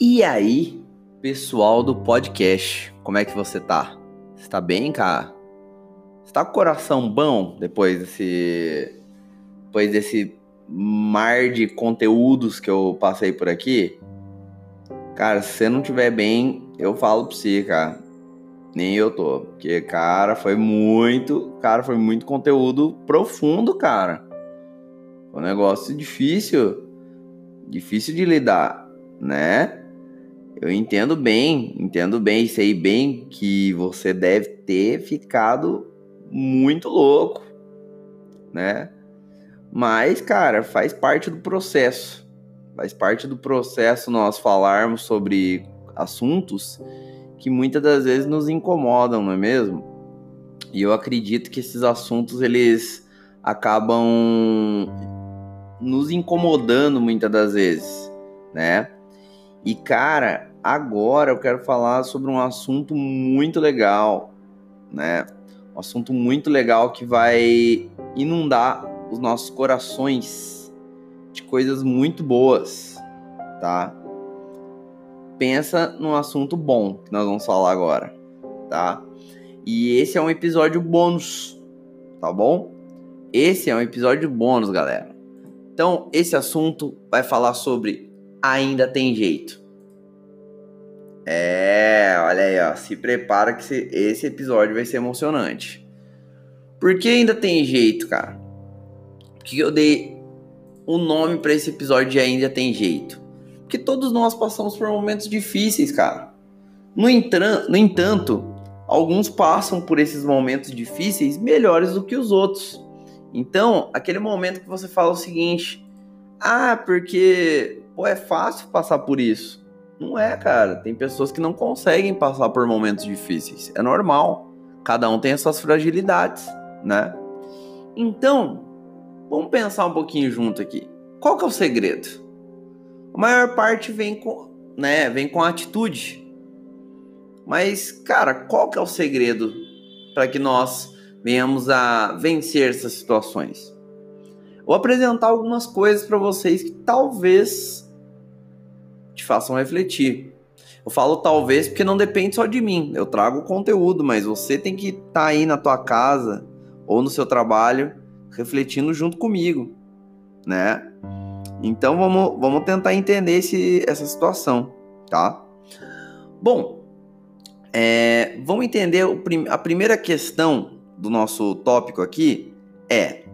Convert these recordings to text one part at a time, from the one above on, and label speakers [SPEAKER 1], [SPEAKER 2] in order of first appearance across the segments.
[SPEAKER 1] E aí, pessoal do podcast, como é que você tá? Você tá bem, cara? Você tá com o coração bom depois desse depois desse mar de conteúdos que eu passei por aqui? Cara, se você não tiver bem, eu falo pra você, cara. Nem eu tô. Porque, cara, foi muito. Cara, foi muito conteúdo profundo, cara. Foi um negócio difícil. Difícil de lidar, né? Eu entendo bem, entendo bem, sei bem que você deve ter ficado muito louco, né? Mas, cara, faz parte do processo. Faz parte do processo nós falarmos sobre assuntos que muitas das vezes nos incomodam, não é mesmo? E eu acredito que esses assuntos eles acabam nos incomodando muitas das vezes, né? E cara, agora eu quero falar sobre um assunto muito legal, né? Um assunto muito legal que vai inundar os nossos corações de coisas muito boas, tá? Pensa num assunto bom que nós vamos falar agora, tá? E esse é um episódio bônus, tá bom? Esse é um episódio bônus, galera. Então, esse assunto vai falar sobre ainda tem jeito. É, olha aí, ó, se prepara que esse episódio vai ser emocionante. Por que ainda tem jeito, cara? que eu dei o nome para esse episódio de Ainda Tem Jeito? Porque todos nós passamos por momentos difíceis, cara. No, no entanto, alguns passam por esses momentos difíceis melhores do que os outros. Então, aquele momento que você fala o seguinte: ah, porque pô, é fácil passar por isso. Não é, cara. Tem pessoas que não conseguem passar por momentos difíceis. É normal. Cada um tem as suas fragilidades, né? Então, Vamos pensar um pouquinho junto aqui. Qual que é o segredo? Maior parte vem com, né, vem com atitude. Mas, cara, qual que é o segredo para que nós venhamos a vencer essas situações? Vou apresentar algumas coisas para vocês que talvez te façam refletir. Eu falo talvez porque não depende só de mim. Eu trago conteúdo, mas você tem que estar tá aí na tua casa ou no seu trabalho refletindo junto comigo, né? Então vamos, vamos tentar entender esse, essa situação, tá? Bom, é, vamos entender o, a primeira questão do nosso tópico aqui é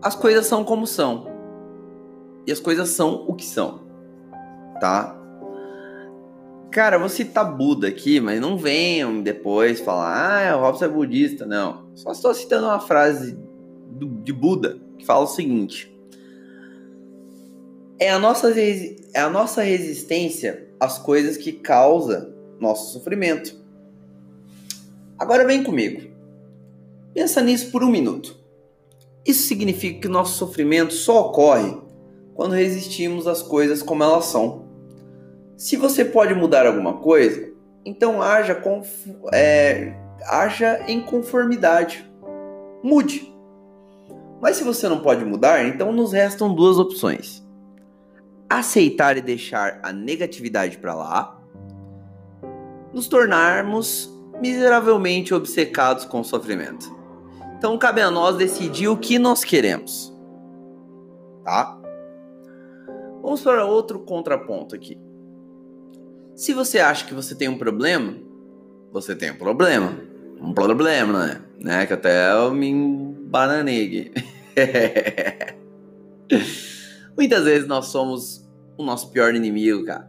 [SPEAKER 1] as coisas são como são e as coisas são o que são, tá? Cara, vou citar Buda aqui, mas não venham depois falar, ah, o Robson é budista. Não. Só estou citando uma frase do, de Buda que fala o seguinte: é a, nossa, é a nossa resistência às coisas que causa nosso sofrimento. Agora vem comigo. Pensa nisso por um minuto. Isso significa que nosso sofrimento só ocorre quando resistimos às coisas como elas são. Se você pode mudar alguma coisa, então haja, é, haja em conformidade. Mude. Mas se você não pode mudar, então nos restam duas opções: aceitar e deixar a negatividade para lá, nos tornarmos miseravelmente obcecados com o sofrimento. Então cabe a nós decidir o que nós queremos. Tá? Vamos para outro contraponto aqui. Se você acha que você tem um problema, você tem um problema. Um problema, né? né? Que até eu me bananeg. Muitas vezes nós somos o nosso pior inimigo, cara.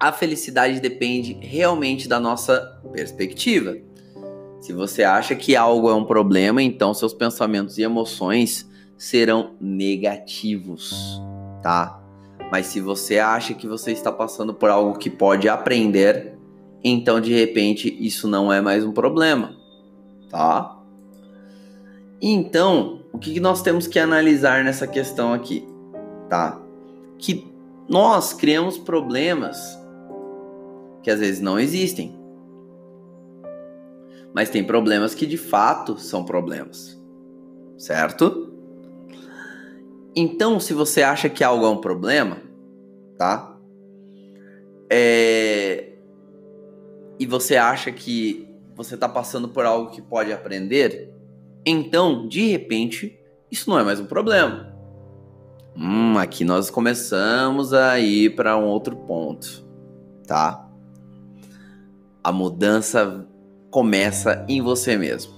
[SPEAKER 1] A felicidade depende realmente da nossa perspectiva. Se você acha que algo é um problema, então seus pensamentos e emoções serão negativos, tá? Mas se você acha que você está passando por algo que pode aprender, então de repente isso não é mais um problema, tá? Então, o que nós temos que analisar nessa questão aqui, tá? Que nós criamos problemas que às vezes não existem. Mas tem problemas que de fato são problemas, certo? Então, se você acha que algo é um problema, tá? É... E você acha que você está passando por algo que pode aprender, então, de repente, isso não é mais um problema. Hum, aqui nós começamos a ir para um outro ponto, tá? A mudança começa em você mesmo.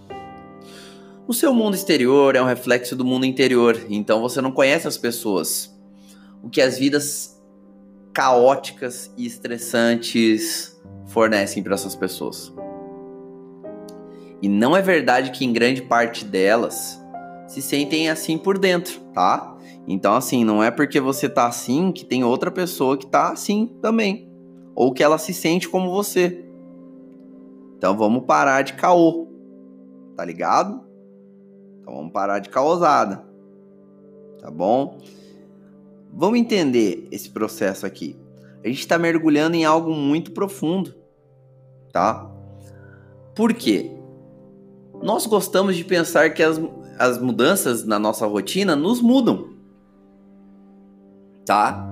[SPEAKER 1] O seu mundo exterior é um reflexo do mundo interior, então você não conhece as pessoas. O que as vidas caóticas e estressantes fornecem para essas pessoas. E não é verdade que em grande parte delas se sentem assim por dentro, tá? Então, assim, não é porque você tá assim que tem outra pessoa que tá assim também. Ou que ela se sente como você. Então vamos parar de caô. Tá ligado? Então vamos parar de caosada. Tá bom? Vamos entender esse processo aqui. A gente está mergulhando em algo muito profundo, tá? Por quê? Nós gostamos de pensar que as, as mudanças na nossa rotina nos mudam, tá?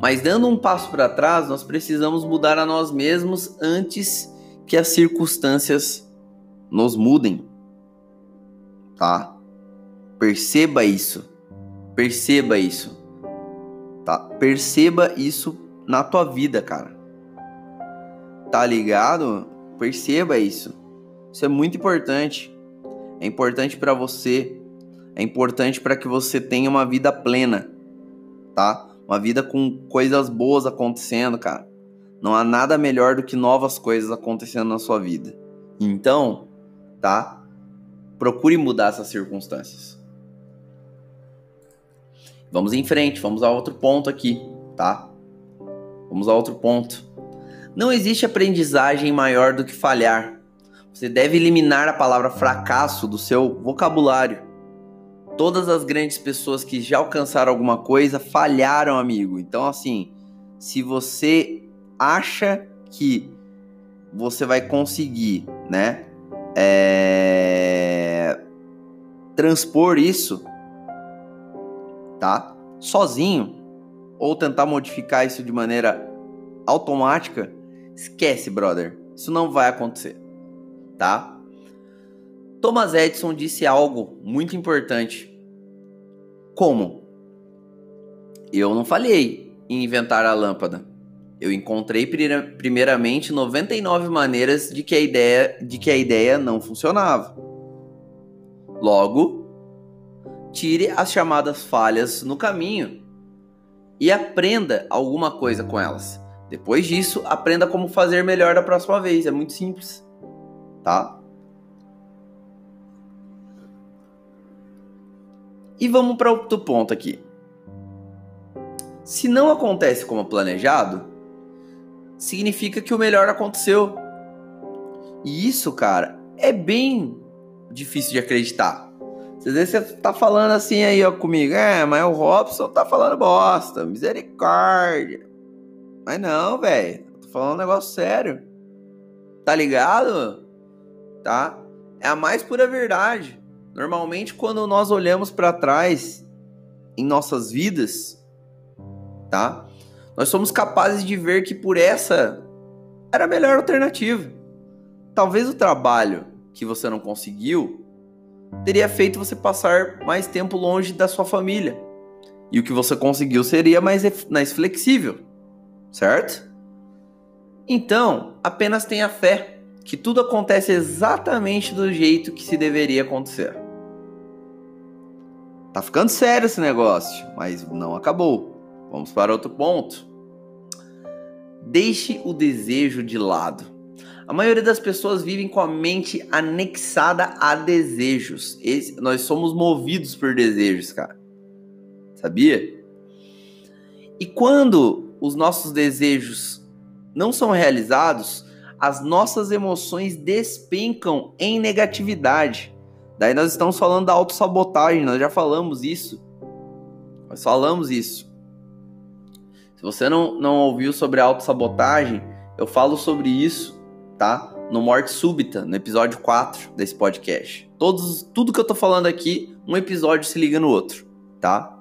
[SPEAKER 1] Mas dando um passo para trás, nós precisamos mudar a nós mesmos antes que as circunstâncias nos mudem, tá? Perceba isso, perceba isso, tá? Perceba isso na tua vida, cara. Tá ligado? Perceba isso. Isso é muito importante. É importante para você. É importante para que você tenha uma vida plena, tá? Uma vida com coisas boas acontecendo, cara. Não há nada melhor do que novas coisas acontecendo na sua vida. Então, tá? Procure mudar essas circunstâncias. Vamos em frente, vamos a outro ponto aqui, tá? Vamos a outro ponto. Não existe aprendizagem maior do que falhar. Você deve eliminar a palavra fracasso do seu vocabulário. Todas as grandes pessoas que já alcançaram alguma coisa falharam, amigo. Então, assim, se você acha que você vai conseguir, né, é... transpor isso, tá, sozinho, ou tentar modificar isso de maneira automática, esquece, brother. Isso não vai acontecer tá? Thomas Edison disse algo muito importante. Como? Eu não falhei em inventar a lâmpada. Eu encontrei primeiramente 99 maneiras de que a ideia, de que a ideia não funcionava. Logo, tire as chamadas falhas no caminho e aprenda alguma coisa com elas. Depois disso, aprenda como fazer melhor da próxima vez. É muito simples tá? E vamos para outro ponto aqui. Se não acontece como planejado, significa que o melhor aconteceu. E isso, cara, é bem difícil de acreditar. Às vezes você tá falando assim aí ó, comigo, é, mas o Robson tá falando bosta, misericórdia. Mas não, velho, tô falando um negócio sério. Tá ligado? Tá? É a mais pura verdade. Normalmente, quando nós olhamos para trás em nossas vidas, tá? Nós somos capazes de ver que por essa era a melhor alternativa. Talvez o trabalho que você não conseguiu teria feito você passar mais tempo longe da sua família. E o que você conseguiu seria mais, mais flexível, certo? Então, apenas tenha fé que tudo acontece exatamente do jeito que se deveria acontecer. Tá ficando sério esse negócio, mas não acabou. Vamos para outro ponto. Deixe o desejo de lado. A maioria das pessoas vivem com a mente anexada a desejos. Esse, nós somos movidos por desejos, cara. Sabia? E quando os nossos desejos não são realizados, as nossas emoções despencam em negatividade. Daí nós estamos falando da autossabotagem, nós já falamos isso. Nós falamos isso. Se você não, não ouviu sobre a autossabotagem, eu falo sobre isso, tá? no Morte Súbita, no episódio 4 desse podcast. Todos, tudo que eu tô falando aqui, um episódio se liga no outro, tá?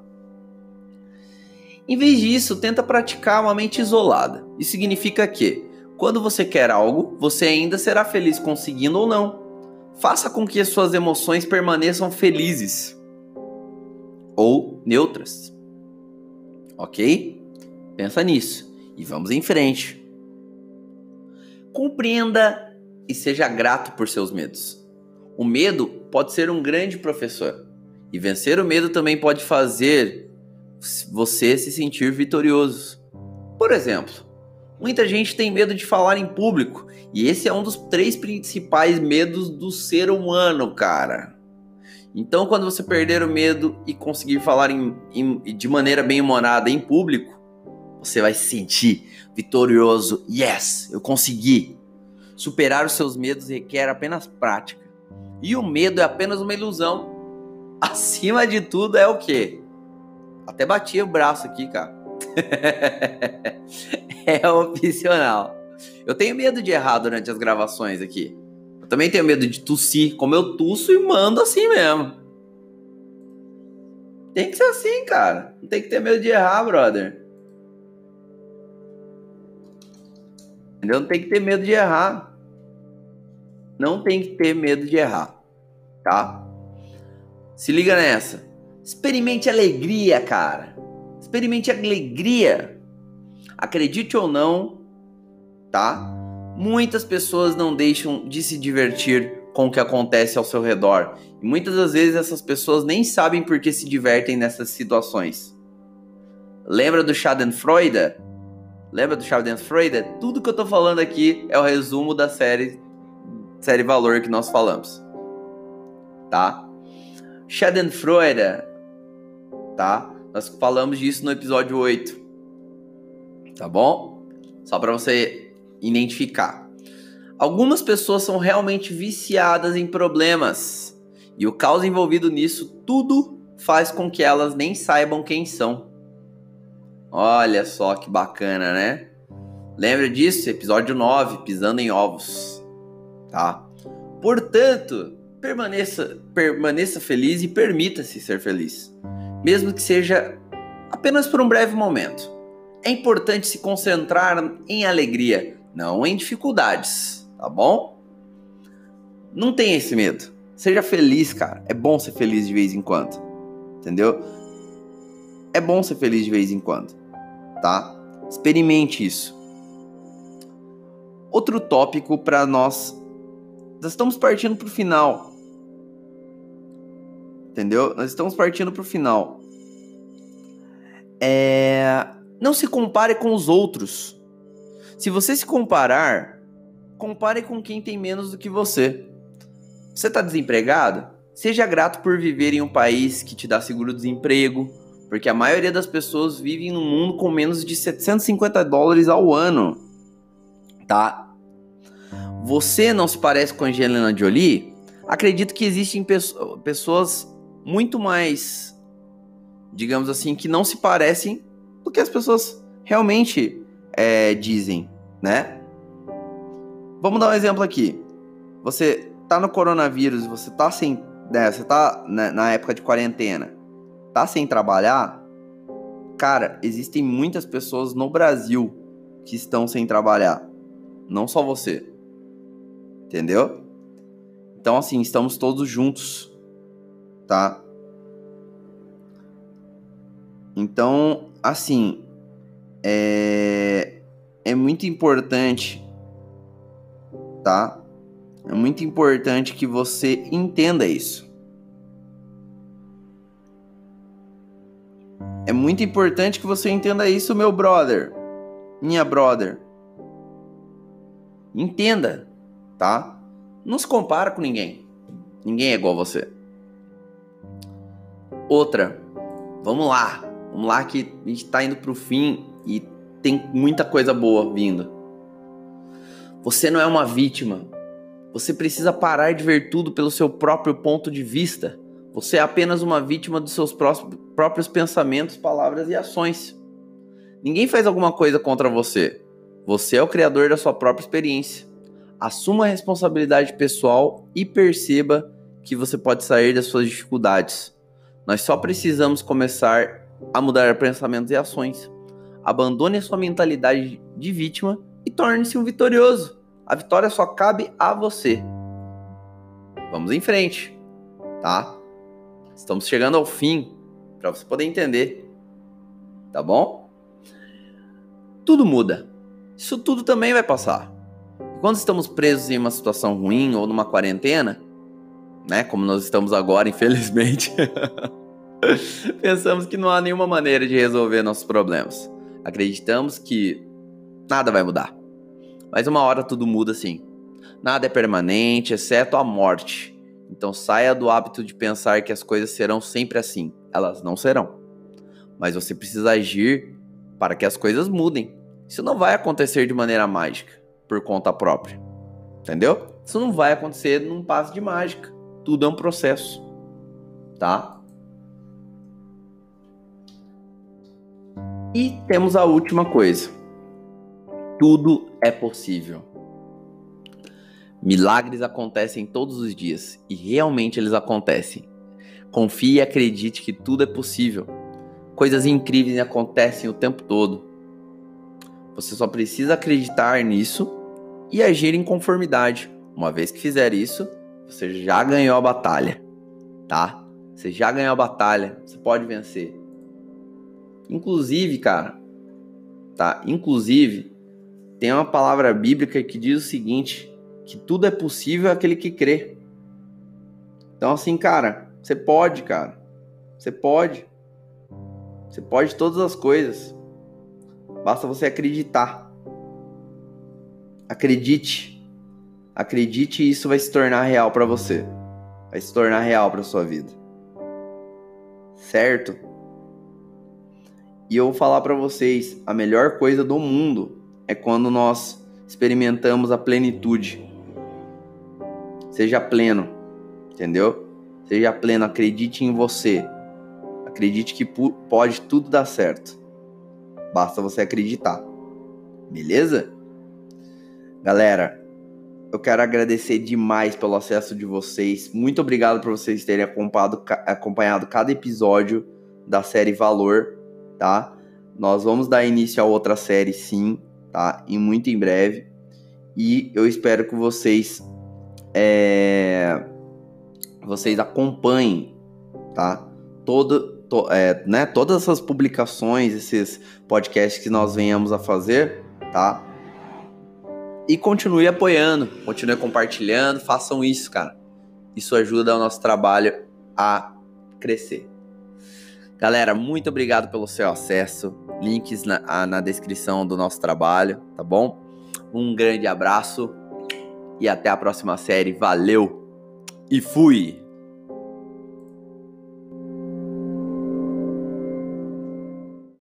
[SPEAKER 1] Em vez disso, tenta praticar uma mente isolada. Isso significa que, quando você quer algo, você ainda será feliz conseguindo ou não. Faça com que as suas emoções permaneçam felizes ou neutras. Ok? Pensa nisso e vamos em frente. Compreenda e seja grato por seus medos. O medo pode ser um grande professor e vencer o medo também pode fazer você se sentir vitorioso. Por exemplo, muita gente tem medo de falar em público e esse é um dos três principais medos do ser humano, cara. Então, quando você perder o medo e conseguir falar em, em, de maneira bem humorada em público, você vai se sentir vitorioso. Yes, eu consegui. Superar os seus medos requer apenas prática. E o medo é apenas uma ilusão. Acima de tudo é o quê? Até bati o braço aqui, cara. é opcional. Eu tenho medo de errar durante as gravações aqui. Também tenho medo de tossir, como eu tuço e mando assim mesmo. Tem que ser assim, cara. Não tem que ter medo de errar, brother. Entendeu? Não tem que ter medo de errar. Não tem que ter medo de errar. Tá? Se liga nessa. Experimente alegria, cara. Experimente alegria. Acredite ou não, tá? Muitas pessoas não deixam de se divertir com o que acontece ao seu redor. E muitas das vezes essas pessoas nem sabem por que se divertem nessas situações. Lembra do Schadenfreude? Lembra do Schadenfreude? Tudo que eu tô falando aqui é o resumo da série série Valor que nós falamos. Tá? Schadenfreude, tá? Nós falamos disso no episódio 8. Tá bom? Só para você identificar. Algumas pessoas são realmente viciadas em problemas e o caos envolvido nisso tudo faz com que elas nem saibam quem são. Olha só que bacana, né? Lembra disso? Episódio 9, pisando em ovos. Tá? Portanto, permaneça, permaneça feliz e permita-se ser feliz, mesmo que seja apenas por um breve momento. É importante se concentrar em alegria, não em dificuldades, tá bom? Não tenha esse medo. Seja feliz, cara. É bom ser feliz de vez em quando. Entendeu? É bom ser feliz de vez em quando, tá? Experimente isso. Outro tópico para nós. Nós estamos partindo para o final. Entendeu? Nós estamos partindo para o final. É... Não se compare com os outros. Se você se comparar, compare com quem tem menos do que você. Você está desempregado? Seja grato por viver em um país que te dá seguro-desemprego, porque a maioria das pessoas vivem num mundo com menos de 750 dólares ao ano, tá? Você não se parece com a Angelina Jolie? Acredito que existem pessoas muito mais, digamos assim, que não se parecem do que as pessoas realmente é, dizem, né? Vamos dar um exemplo aqui. Você tá no coronavírus, você tá sem, né, você tá na, na época de quarentena, tá sem trabalhar, cara, existem muitas pessoas no Brasil que estão sem trabalhar, não só você, entendeu? Então assim, estamos todos juntos, tá? Então, assim, é, é muito importante, tá? É muito importante que você entenda isso. É muito importante que você entenda isso, meu brother, minha brother. Entenda, tá? Não se compara com ninguém. Ninguém é igual a você. Outra, vamos lá. Vamos lá que a gente tá indo pro fim e tem muita coisa boa vindo. Você não é uma vítima. Você precisa parar de ver tudo pelo seu próprio ponto de vista. Você é apenas uma vítima dos seus próprios pensamentos, palavras e ações. Ninguém faz alguma coisa contra você. Você é o criador da sua própria experiência. Assuma a responsabilidade pessoal e perceba que você pode sair das suas dificuldades. Nós só precisamos começar a mudar pensamentos e ações. Abandone sua mentalidade de vítima e torne-se um vitorioso. A vitória só cabe a você. Vamos em frente, tá? Estamos chegando ao fim para você poder entender, tá bom? Tudo muda. Isso tudo também vai passar. quando estamos presos em uma situação ruim ou numa quarentena, né, como nós estamos agora, infelizmente, pensamos que não há nenhuma maneira de resolver nossos problemas. Acreditamos que nada vai mudar. Mas uma hora tudo muda sim. Nada é permanente, exceto a morte. Então saia do hábito de pensar que as coisas serão sempre assim. Elas não serão. Mas você precisa agir para que as coisas mudem. Isso não vai acontecer de maneira mágica, por conta própria. Entendeu? Isso não vai acontecer num passo de mágica. Tudo é um processo. Tá? E temos a última coisa. Tudo é possível. Milagres acontecem todos os dias e realmente eles acontecem. Confie e acredite que tudo é possível. Coisas incríveis acontecem o tempo todo. Você só precisa acreditar nisso e agir em conformidade. Uma vez que fizer isso, você já ganhou a batalha, tá? Você já ganhou a batalha, você pode vencer. Inclusive, cara, tá? Inclusive, tem uma palavra bíblica que diz o seguinte: que tudo é possível aquele que crê. Então, assim, cara, você pode, cara. Você pode. Você pode todas as coisas. Basta você acreditar. Acredite. Acredite e isso vai se tornar real para você. Vai se tornar real para sua vida. Certo? E eu vou falar para vocês, a melhor coisa do mundo é quando nós experimentamos a plenitude. Seja pleno, entendeu? Seja pleno, acredite em você. Acredite que pode tudo dar certo. Basta você acreditar. Beleza? Galera, eu quero agradecer demais pelo acesso de vocês. Muito obrigado por vocês terem acompanhado, acompanhado cada episódio da série Valor, tá? Nós vamos dar início a outra série, sim tá? E muito em breve. E eu espero que vocês é, vocês acompanhem, tá? Todo, to, é, né, todas essas publicações, esses podcasts que nós venhamos a fazer, tá? E continue apoiando, continue compartilhando, façam isso, cara. Isso ajuda o nosso trabalho a crescer. Galera, muito obrigado pelo seu acesso. Links na, na descrição do nosso trabalho, tá bom? Um grande abraço e até a próxima série. Valeu e fui!